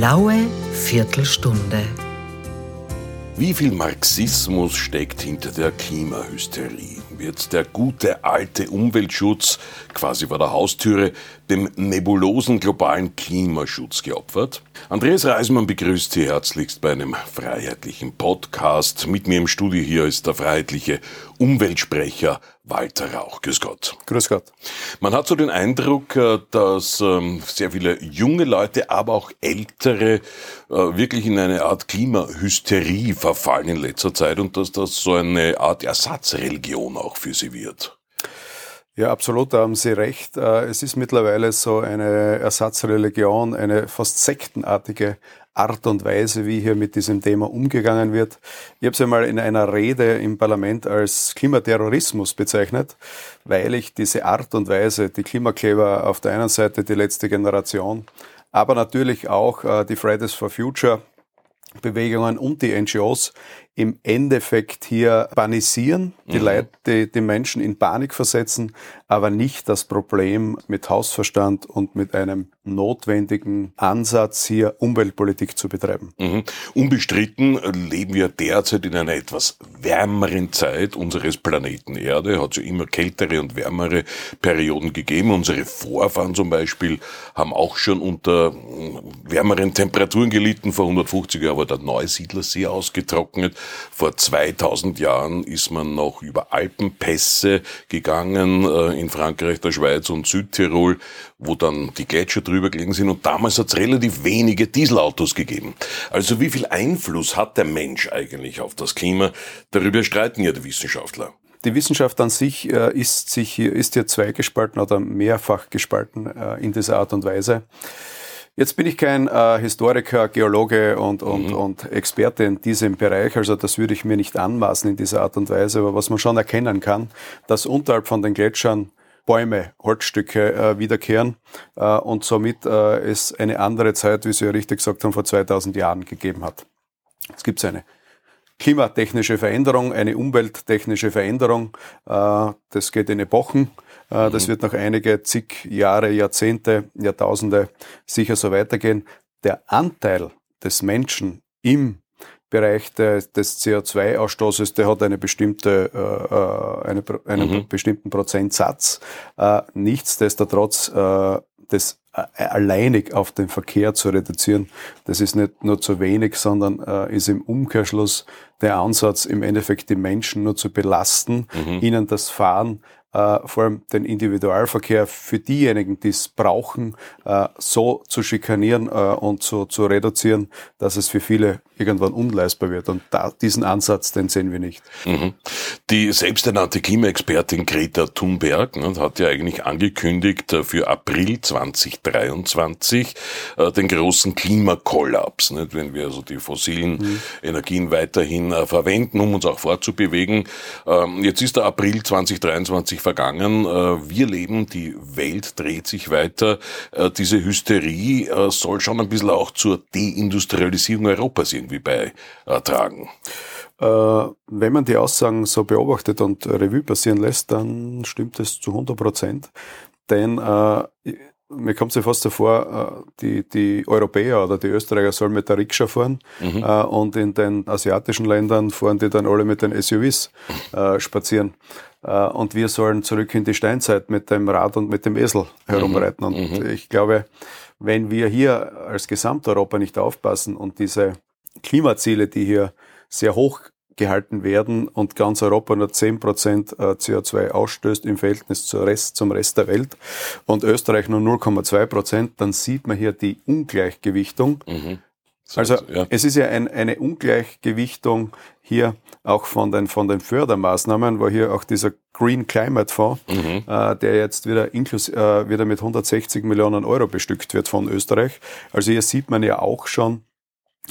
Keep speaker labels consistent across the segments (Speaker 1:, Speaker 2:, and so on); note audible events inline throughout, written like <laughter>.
Speaker 1: blaue Viertelstunde.
Speaker 2: Wie viel Marxismus steckt hinter der Klimahysterie? Wird der gute alte Umweltschutz quasi vor der Haustüre dem nebulosen globalen Klimaschutz geopfert? Andreas Reismann begrüßt Sie herzlichst bei einem freiheitlichen Podcast. Mit mir im Studio hier ist der freiheitliche Umweltsprecher Walter Rauch. Grüß Gott.
Speaker 3: Grüß Gott.
Speaker 2: Man hat so den Eindruck, äh, dass ähm, sehr viele junge Leute, aber auch ältere, äh, wirklich in eine Art Klimahysterie verfallen in letzter Zeit und dass das so eine Art Ersatzreligion auch für sie wird.
Speaker 3: Ja, absolut, da haben Sie recht. Äh, es ist mittlerweile so eine Ersatzreligion, eine fast sektenartige Art und Weise, wie hier mit diesem Thema umgegangen wird. Ich habe es einmal in einer Rede im Parlament als Klimaterrorismus bezeichnet, weil ich diese Art und Weise, die Klimakleber auf der einen Seite die letzte Generation, aber natürlich auch äh, die Fridays for Future Bewegungen und die NGOs im Endeffekt hier panisieren, die mhm. Leute, die, die Menschen in Panik versetzen, aber nicht das Problem mit Hausverstand und mit einem notwendigen Ansatz hier Umweltpolitik zu betreiben.
Speaker 2: Mhm. Unbestritten leben wir derzeit in einer etwas wärmeren Zeit unseres Planeten Erde. Hat es ja immer kältere und wärmere Perioden gegeben. Unsere Vorfahren zum Beispiel haben auch schon unter wärmeren Temperaturen gelitten. Vor 150 Jahren war der Neusiedlersee ausgetrocknet. Vor 2000 Jahren ist man noch über Alpenpässe gegangen, äh, in Frankreich, der Schweiz und Südtirol, wo dann die Gletscher drüber gelegen sind. Und damals hat es relativ wenige Dieselautos gegeben. Also wie viel Einfluss hat der Mensch eigentlich auf das Klima? Darüber streiten ja die Wissenschaftler.
Speaker 3: Die Wissenschaft an sich äh, ist, sich ist hier zweigespalten oder mehrfach gespalten äh, in dieser Art und Weise. Jetzt bin ich kein äh, Historiker, Geologe und, und, mhm. und Experte in diesem Bereich, also das würde ich mir nicht anmaßen in dieser Art und Weise, aber was man schon erkennen kann, dass unterhalb von den Gletschern Bäume, Holzstücke äh, wiederkehren äh, und somit äh, es eine andere Zeit, wie Sie ja richtig gesagt haben, vor 2000 Jahren gegeben hat. Es gibt eine klimatechnische Veränderung, eine umwelttechnische Veränderung. Äh, das geht in Epochen. Äh, das mhm. wird noch einige zig Jahre, Jahrzehnte, Jahrtausende sicher so weitergehen. Der Anteil des Menschen im Bereich des CO2-Ausstoßes, der hat eine bestimmte, äh, äh eine, einen mhm. bestimmten Prozentsatz. Äh, nichtsdestotrotz, äh, das alleinig auf den Verkehr zu reduzieren, das ist nicht nur zu wenig, sondern äh, ist im Umkehrschluss der Ansatz, im Endeffekt die Menschen nur zu belasten, mhm. ihnen das Fahren äh, vor allem den Individualverkehr für diejenigen, die es brauchen, äh, so zu schikanieren äh, und zu, zu reduzieren, dass es für viele irgendwann unleistbar wird. Und da, diesen Ansatz, den sehen wir nicht.
Speaker 2: Mhm. Die selbsternannte Klimaexpertin Greta Thunberg ne, hat ja eigentlich angekündigt äh, für April 2023 äh, den großen Klimakollaps. Nicht? Wenn wir also die fossilen mhm. Energien weiterhin äh, verwenden, um uns auch fortzubewegen. Ähm, jetzt ist der April 2023 vergangen. Äh, wir leben, die Welt dreht sich weiter. Äh, diese Hysterie äh, soll schon ein bisschen auch zur Deindustrialisierung Europas irgendwie beitragen.
Speaker 3: Wenn man die Aussagen so beobachtet und Revue passieren lässt, dann stimmt es zu 100 Prozent. Denn mir kommt es fast so vor, die, die Europäer oder die Österreicher sollen mit der Rikscha fahren mhm. und in den asiatischen Ländern fahren die dann alle mit den SUVs spazieren. Äh, und wir sollen zurück in die Steinzeit mit dem Rad und mit dem Esel herumreiten. Mhm. Und mhm. ich glaube, wenn wir hier als Gesamteuropa nicht aufpassen und diese Klimaziele, die hier sehr hoch gehalten werden und ganz Europa nur 10% äh, CO2 ausstößt im Verhältnis zum Rest, zum Rest der Welt und Österreich nur 0,2%, dann sieht man hier die Ungleichgewichtung. Mhm. Also ja. es ist ja ein, eine Ungleichgewichtung hier auch von den, von den Fördermaßnahmen, wo hier auch dieser Green Climate Fonds, mhm. äh, der jetzt wieder, inklus äh, wieder mit 160 Millionen Euro bestückt wird von Österreich. Also hier sieht man ja auch schon,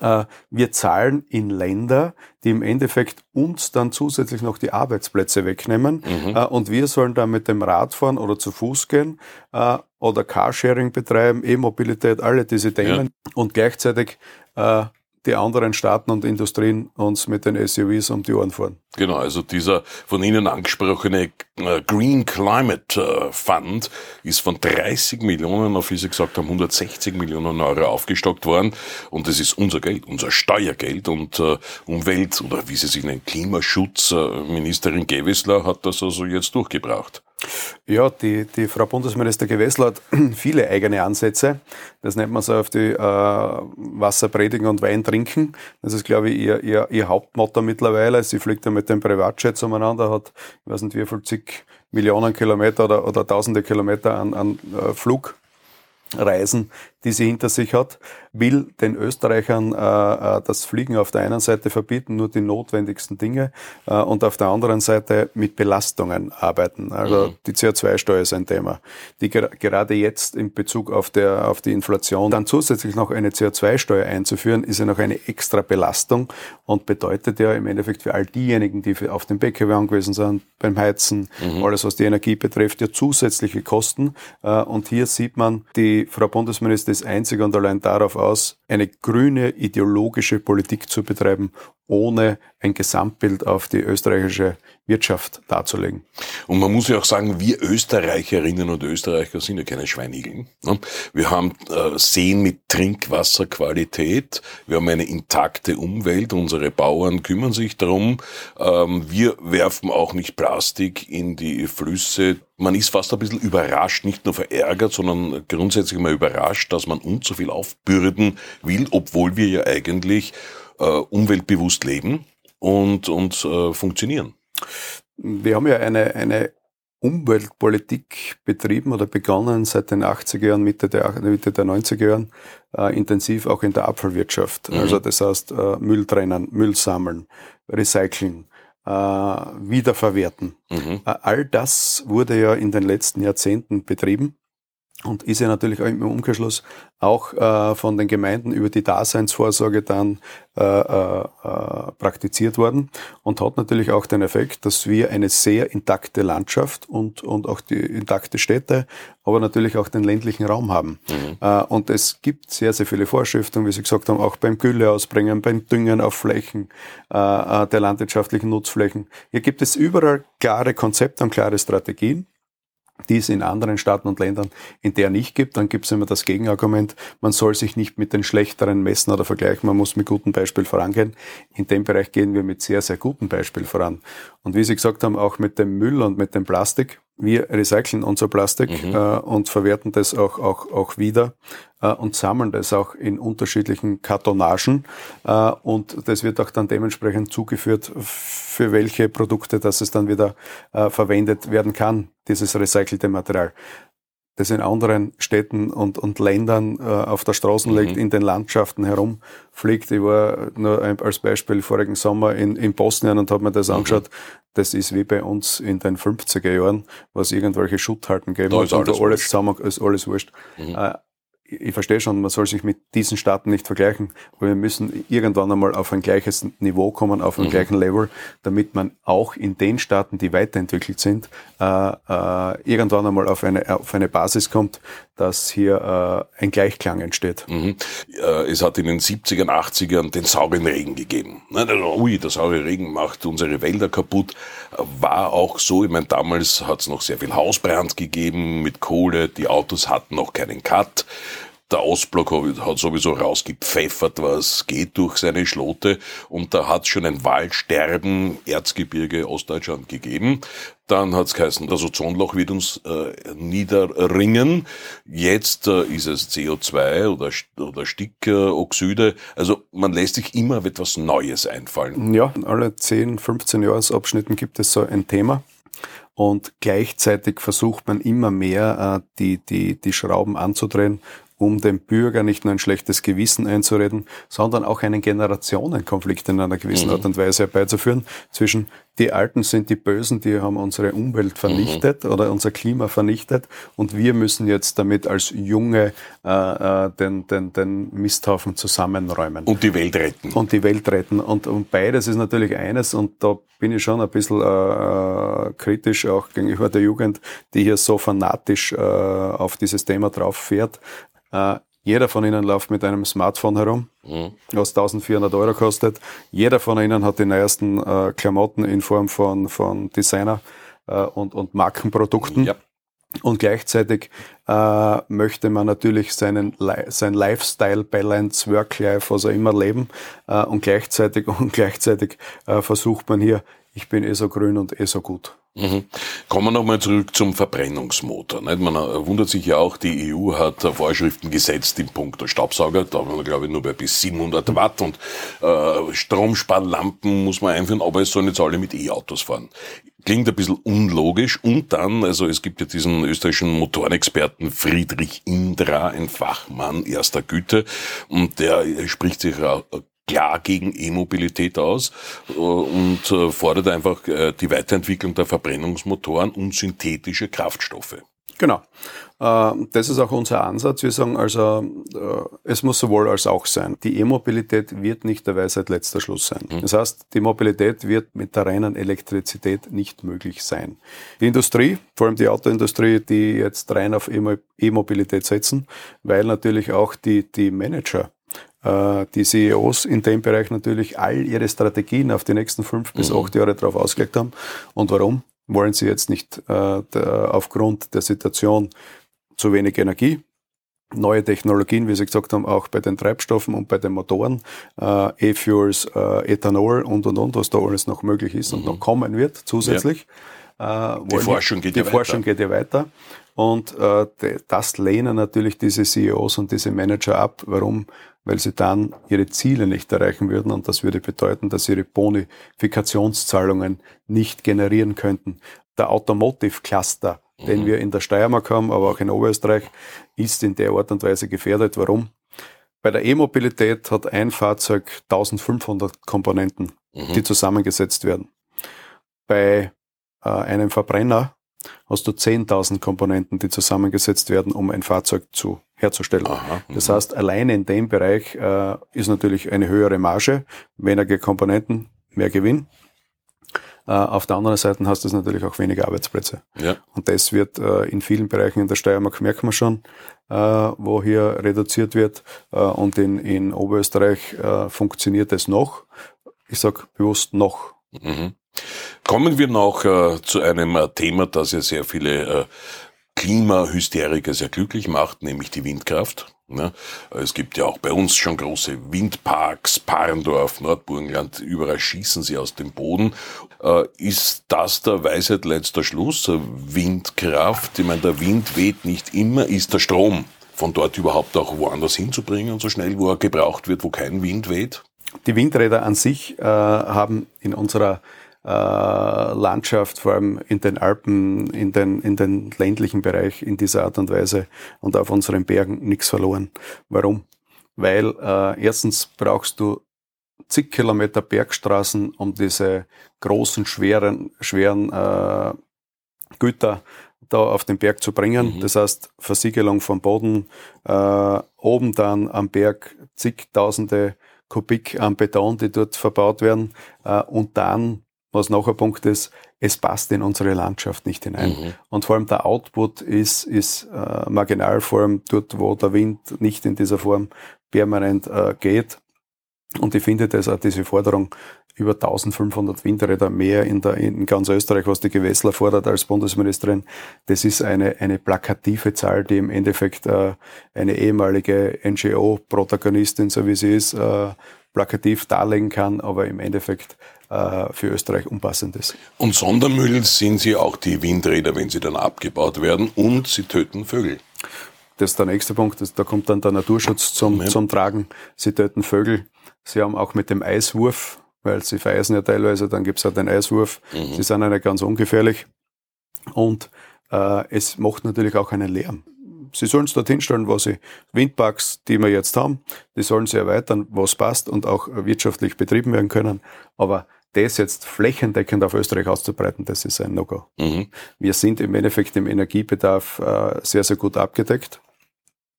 Speaker 3: wir zahlen in Länder, die im Endeffekt uns dann zusätzlich noch die Arbeitsplätze wegnehmen mhm. Äh, und wir sollen dann mit dem Rad fahren oder zu Fuß gehen äh, oder Carsharing betreiben, E-Mobilität, alle diese Themen ja. und gleichzeitig die anderen Staaten und Industrien uns mit den SUVs um die Ohren fahren.
Speaker 2: Genau, also dieser von Ihnen angesprochene äh, Green Climate äh, Fund ist von 30 Millionen auf, wie Sie gesagt haben, 160 Millionen Euro aufgestockt worden. Und das ist unser Geld, unser Steuergeld und äh, Umwelt oder wie Sie sich nennen, Klimaschutzministerin Gewessler hat das also jetzt durchgebracht.
Speaker 3: Ja, die, die Frau Bundesminister Gewessler hat <clears throat> viele eigene Ansätze. Das nennt man so auf die äh, Wasser predigen und Wein trinken. Das ist, glaube ich, ihr, ihr, ihr Hauptmotto mittlerweile. Sie fliegt ja mit dem Privatjet umeinander, hat, ich weiß nicht wie viel, zig Millionen Kilometer oder, oder tausende Kilometer an, an äh, Flugreisen, die sie hinter sich hat, will den Österreichern äh, äh, das Fliegen auf der einen Seite verbieten, nur die notwendigsten Dinge, äh, und auf der anderen Seite mit Belastungen arbeiten. Also mhm. die CO2-Steuer ist ein Thema, die ger gerade jetzt in Bezug auf, der, auf die Inflation dann zusätzlich noch eine CO2-Steuer einzuführen, ist ja noch eine extra Belastung und bedeutet ja im Endeffekt für all diejenigen, die auf den PKW angewiesen sind, beim Heizen, mhm. alles was die Energie betrifft, ja zusätzliche Kosten. Äh, und hier sieht man, die Frau Bundesministerin ist einzig und allein darauf aus, eine grüne ideologische Politik zu betreiben, ohne ein Gesamtbild auf die österreichische Wirtschaft darzulegen.
Speaker 2: Und man muss ja auch sagen, wir Österreicherinnen und Österreicher sind ja keine Schweinigeln. Ne? Wir haben äh, Seen mit Trinkwasserqualität, wir haben eine intakte Umwelt, unsere Bauern kümmern sich darum. Ähm, wir werfen auch nicht Plastik in die Flüsse. Man ist fast ein bisschen überrascht, nicht nur verärgert, sondern grundsätzlich mal überrascht, dass man uns so viel aufbürden will, obwohl wir ja eigentlich äh, umweltbewusst leben und, und äh, funktionieren.
Speaker 3: Wir haben ja eine, eine Umweltpolitik betrieben oder begonnen seit den 80er Jahren, Mitte der, Mitte der 90er Jahren, äh, intensiv auch in der Abfallwirtschaft. Mhm. Also das heißt äh, Müll trennen, Müll sammeln, recyceln, äh, wiederverwerten. Mhm. Äh, all das wurde ja in den letzten Jahrzehnten betrieben und ist ja natürlich auch im Umkehrschluss auch äh, von den Gemeinden über die Daseinsvorsorge dann äh, äh, äh, praktiziert worden und hat natürlich auch den Effekt, dass wir eine sehr intakte Landschaft und, und auch die intakte Städte, aber natürlich auch den ländlichen Raum haben. Mhm. Äh, und es gibt sehr, sehr viele Vorschriften, wie Sie gesagt haben, auch beim Gülle ausbringen, beim Düngen auf Flächen äh der landwirtschaftlichen Nutzflächen. Hier gibt es überall klare Konzepte und klare Strategien die es in anderen Staaten und Ländern in der nicht gibt. Dann gibt es immer das Gegenargument, man soll sich nicht mit den schlechteren messen oder vergleichen, man muss mit gutem Beispiel vorangehen. In dem Bereich gehen wir mit sehr, sehr gutem Beispiel voran. Und wie Sie gesagt haben, auch mit dem Müll und mit dem Plastik, wir recyceln unser Plastik mhm. äh, und verwerten das auch, auch, auch wieder äh, und sammeln das auch in unterschiedlichen Kartonagen. Äh, und das wird auch dann dementsprechend zugeführt, für welche Produkte das es dann wieder äh, verwendet werden kann, dieses recycelte Material das in anderen Städten und, und Ländern äh, auf der Straße mhm. liegt, in den Landschaften herumfliegt. Ich war nur als Beispiel vorigen Sommer in, in Bosnien und habe mir das mhm. angeschaut. Das ist wie bei uns in den 50er Jahren, was irgendwelche Schutthalten geben
Speaker 2: und alles,
Speaker 3: alles zusammen ist alles wurscht. Mhm. Äh, ich verstehe schon, man soll sich mit diesen Staaten nicht vergleichen, aber wir müssen irgendwann einmal auf ein gleiches Niveau kommen, auf einen mhm. gleichen Level, damit man auch in den Staaten, die weiterentwickelt sind, äh, äh, irgendwann einmal auf eine, auf eine Basis kommt, dass hier äh, ein Gleichklang entsteht.
Speaker 2: Mhm. Äh, es hat in den 70er, 80ern den sauren Regen gegeben. Ui, der saure Regen macht unsere Wälder kaputt. War auch so, ich meine, damals hat es noch sehr viel Hausbrand gegeben mit Kohle, die Autos hatten noch keinen Cut. Der Ostblock hat sowieso rausgepfeffert, was geht durch seine Schlote. Und da hat es schon ein Waldsterben, Erzgebirge, Ostdeutschland gegeben. Dann hat es geheißen, das Ozonloch wird uns äh, niederringen. Jetzt äh, ist es CO2 oder, oder Stickoxide. Also man lässt sich immer etwas Neues einfallen.
Speaker 3: Ja, alle 10, 15 Jahresabschnitten gibt es so ein Thema. Und gleichzeitig versucht man immer mehr, äh, die, die, die Schrauben anzudrehen um dem Bürger nicht nur ein schlechtes Gewissen einzureden, sondern auch einen Generationenkonflikt in einer gewissen mhm. Art und Weise herbeizuführen zwischen die Alten sind die Bösen, die haben unsere Umwelt vernichtet mhm. oder unser Klima vernichtet und wir müssen jetzt damit als Junge äh, äh, den, den, den Misthaufen zusammenräumen.
Speaker 2: Und die Welt retten.
Speaker 3: Und die Welt retten. Und, und beides ist natürlich eines und da bin ich schon ein bisschen äh, äh kritisch auch gegenüber der Jugend, die hier so fanatisch äh, auf dieses Thema drauf fährt. Äh, Jeder von ihnen läuft mit einem Smartphone herum, mhm. was 1400 Euro kostet. Jeder von ihnen hat die neuesten äh, Klamotten in Form von, von Designer äh, und, und Markenprodukten. Ja. Und gleichzeitig äh, möchte man natürlich seinen sein Lifestyle, Balance, Work-Life, was er immer leben. Äh, und gleichzeitig <laughs> und gleichzeitig äh, versucht man hier, ich bin eh so grün und eh so gut.
Speaker 2: Mhm. Kommen wir nochmal zurück zum Verbrennungsmotor. Nicht? Man äh, wundert sich ja auch, die EU hat äh, Vorschriften gesetzt im Punkt der Staubsauger. Da haben wir, glaube ich, nur bei bis 700 Watt und äh, Stromsparlampen muss man einführen, aber es sollen jetzt alle mit E-Autos fahren. Klingt ein bisschen unlogisch. Und dann, also es gibt ja diesen österreichischen Motorenexperten Friedrich Indra, ein Fachmann erster Güte, und der spricht sich klar gegen E-Mobilität aus äh, und äh, fordert einfach äh, die Weiterentwicklung der Verbrennungsmotoren und synthetische Kraftstoffe.
Speaker 3: Genau. Das ist auch unser Ansatz. Wir sagen also, es muss sowohl als auch sein. Die E-Mobilität wird nicht der Weisheit letzter Schluss sein. Mhm. Das heißt, die Mobilität wird mit der reinen Elektrizität nicht möglich sein. Die Industrie, vor allem die Autoindustrie, die jetzt rein auf E-Mobilität setzen, weil natürlich auch die, die Manager die CEOs in dem Bereich natürlich all ihre Strategien auf die nächsten fünf bis mhm. acht Jahre darauf ausgelegt haben. Und warum? Wollen sie jetzt nicht äh, der, aufgrund der Situation zu wenig Energie, neue Technologien, wie Sie gesagt haben, auch bei den Treibstoffen und bei den Motoren, äh, E-Fuels, äh, Ethanol und und und, was da alles noch möglich ist mhm. und noch kommen wird zusätzlich.
Speaker 2: Ja. Äh, die Forschung geht
Speaker 3: die
Speaker 2: ja
Speaker 3: Forschung
Speaker 2: weiter.
Speaker 3: geht ja weiter. Und äh, das lehnen natürlich diese CEOs und diese Manager ab. Warum? weil sie dann ihre Ziele nicht erreichen würden und das würde bedeuten, dass sie ihre Bonifikationszahlungen nicht generieren könnten. Der Automotive Cluster, mhm. den wir in der Steiermark haben, aber auch in Oberösterreich, ist in der Art und Weise gefährdet. Warum? Bei der E-Mobilität hat ein Fahrzeug 1500 Komponenten, mhm. die zusammengesetzt werden. Bei äh, einem Verbrenner hast du 10.000 Komponenten, die zusammengesetzt werden, um ein Fahrzeug zu herzustellen. Aha, das heißt, alleine in dem Bereich äh, ist natürlich eine höhere Marge, weniger Komponenten, mehr Gewinn. Äh, auf der anderen Seite hast du natürlich auch weniger Arbeitsplätze. Ja. Und das wird äh, in vielen Bereichen in der Steiermark, merkt man schon, äh, wo hier reduziert wird. Äh, und in, in Oberösterreich funktioniert es noch. Ich sage bewusst noch.
Speaker 2: Mhm. Kommen wir noch äh, zu einem äh, Thema, das ja sehr viele äh, Klimahysteriker sehr glücklich macht, nämlich die Windkraft. Ne? Es gibt ja auch bei uns schon große Windparks, Parndorf, Nordburgenland, überall schießen sie aus dem Boden. Äh, ist das der Weisheit letzter Schluss? Windkraft, ich meine, der Wind weht nicht immer, ist der Strom von dort überhaupt auch woanders hinzubringen, so schnell, wo er gebraucht wird, wo kein Wind weht?
Speaker 3: Die Windräder an sich äh, haben in unserer Landschaft, vor allem in den Alpen, in den, in den ländlichen Bereich in dieser Art und Weise und auf unseren Bergen nichts verloren. Warum? Weil äh, erstens brauchst du zig Kilometer Bergstraßen, um diese großen, schweren, schweren äh, Güter da auf den Berg zu bringen. Mhm. Das heißt, Versiegelung vom Boden, äh, oben dann am Berg zigtausende Kubik an Beton, die dort verbaut werden äh, und dann was noch ein Punkt ist, es passt in unsere Landschaft nicht hinein. Mhm. Und vor allem der Output ist, ist äh, marginal, vor allem dort, wo der Wind nicht in dieser Form permanent äh, geht. Und ich finde, dass auch diese Forderung über 1500 Windräder mehr in, der, in ganz Österreich, was die Gewessler fordert als Bundesministerin, das ist eine, eine plakative Zahl, die im Endeffekt äh, eine ehemalige NGO-Protagonistin, so wie sie ist, äh, plakativ darlegen kann, aber im Endeffekt äh, für Österreich unpassend ist.
Speaker 2: Und Sondermüll sind sie auch die Windräder, wenn sie dann abgebaut werden und sie töten Vögel.
Speaker 3: Das ist der nächste Punkt. Das, da kommt dann der Naturschutz zum, ja. zum Tragen. Sie töten Vögel. Sie haben auch mit dem Eiswurf, weil sie vereisen ja teilweise, dann gibt es auch den Eiswurf. Mhm. Sie sind ja nicht ganz ungefährlich. Und äh, es macht natürlich auch einen Lärm. Sie sollen es dorthin stellen, wo sie Windparks, die wir jetzt haben, die sollen sie erweitern, was passt und auch wirtschaftlich betrieben werden können. Aber das jetzt flächendeckend auf Österreich auszubreiten, das ist ein No-Go. Mhm. Wir sind im Endeffekt im Energiebedarf äh, sehr, sehr gut abgedeckt.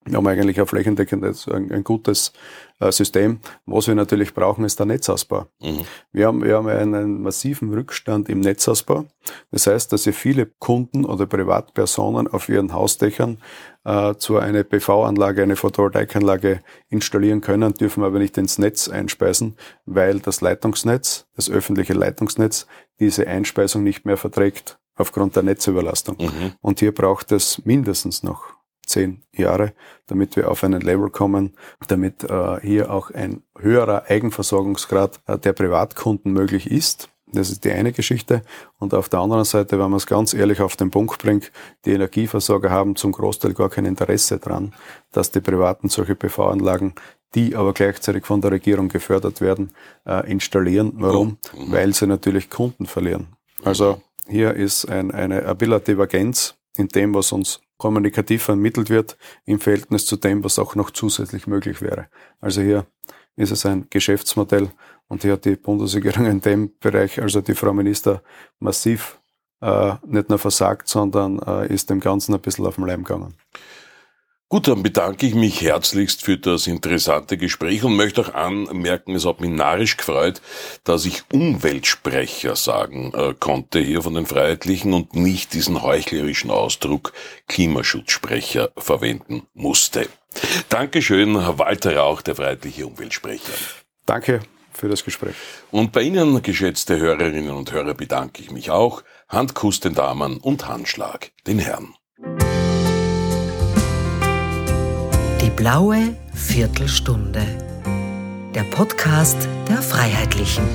Speaker 3: Wir haben eigentlich ein flächendeckendes, ein, ein gutes äh, System. Was wir natürlich brauchen, ist der Netzausbau. Mhm. Wir, haben, wir haben einen massiven Rückstand im Netzausbau. Das heißt, dass wir viele Kunden oder Privatpersonen auf ihren Hausdächern äh, zu einer PV-Anlage, eine Photovoltaikanlage installieren können, dürfen aber nicht ins Netz einspeisen, weil das Leitungsnetz, das öffentliche Leitungsnetz, diese Einspeisung nicht mehr verträgt aufgrund der Netzüberlastung. Mhm. Und hier braucht es mindestens noch zehn Jahre, damit wir auf einen Level kommen, damit äh, hier auch ein höherer Eigenversorgungsgrad äh, der Privatkunden möglich ist. Das ist die eine Geschichte. Und auf der anderen Seite, wenn man es ganz ehrlich auf den Punkt bringt, die Energieversorger haben zum Großteil gar kein Interesse daran, dass die Privaten solche PV-Anlagen, die aber gleichzeitig von der Regierung gefördert werden, äh, installieren. Warum? Mhm. Weil sie natürlich Kunden verlieren. Also hier ist ein, eine Abila Divergenz in dem, was uns kommunikativ ermittelt wird im Verhältnis zu dem, was auch noch zusätzlich möglich wäre. Also hier ist es ein Geschäftsmodell und hier hat die Bundesregierung in dem Bereich, also die Frau Minister, massiv äh, nicht nur versagt, sondern äh, ist dem Ganzen ein bisschen auf den Leim gegangen.
Speaker 2: Gut, dann bedanke ich mich herzlichst für das interessante Gespräch und möchte auch anmerken, es hat mich narrisch gefreut, dass ich Umweltsprecher sagen äh, konnte hier von den Freiheitlichen und nicht diesen heuchlerischen Ausdruck Klimaschutzsprecher verwenden musste. Dankeschön, Walter Rauch, der Freiheitliche Umweltsprecher.
Speaker 3: Danke für das Gespräch.
Speaker 2: Und bei Ihnen, geschätzte Hörerinnen und Hörer, bedanke ich mich auch. Handkuss den Damen und Handschlag den Herren.
Speaker 1: Blaue Viertelstunde. Der Podcast der Freiheitlichen.